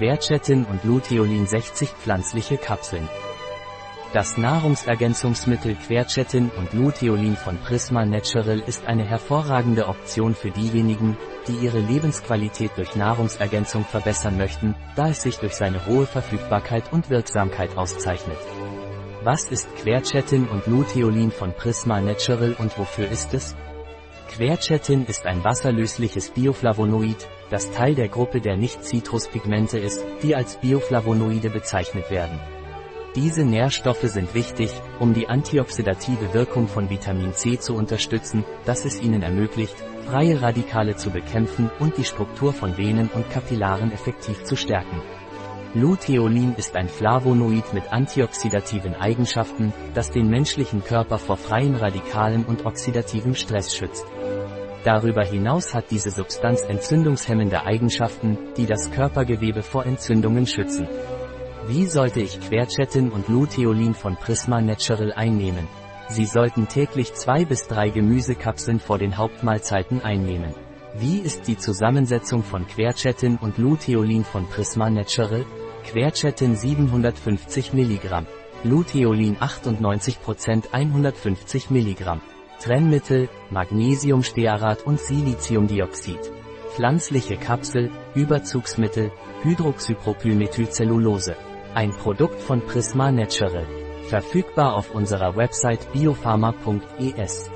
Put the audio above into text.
Quercetin und Luteolin 60 pflanzliche Kapseln. Das Nahrungsergänzungsmittel Quercetin und Luteolin von Prisma Natural ist eine hervorragende Option für diejenigen, die ihre Lebensqualität durch Nahrungsergänzung verbessern möchten, da es sich durch seine hohe Verfügbarkeit und Wirksamkeit auszeichnet. Was ist Quercetin und Luteolin von Prisma Natural und wofür ist es? Quercetin ist ein wasserlösliches Bioflavonoid, das Teil der Gruppe der Nicht-Zitruspigmente ist, die als Bioflavonoide bezeichnet werden. Diese Nährstoffe sind wichtig, um die antioxidative Wirkung von Vitamin C zu unterstützen, das es ihnen ermöglicht, freie Radikale zu bekämpfen und die Struktur von Venen und Kapillaren effektiv zu stärken. Luteolin ist ein Flavonoid mit antioxidativen Eigenschaften, das den menschlichen Körper vor freien Radikalen und oxidativem Stress schützt. Darüber hinaus hat diese Substanz entzündungshemmende Eigenschaften, die das Körpergewebe vor Entzündungen schützen. Wie sollte ich Quercetin und Luteolin von Prisma Natural einnehmen? Sie sollten täglich zwei bis drei Gemüsekapseln vor den Hauptmahlzeiten einnehmen. Wie ist die Zusammensetzung von Quercetin und Luteolin von Prisma Natural? Quercetin 750 mg. Luteolin 98% 150 mg. Trennmittel, Magnesiumstearat und Siliziumdioxid. Pflanzliche Kapsel, Überzugsmittel, Hydroxypropylmethylcellulose. Ein Produkt von Prisma Natural. Verfügbar auf unserer Website biopharma.es.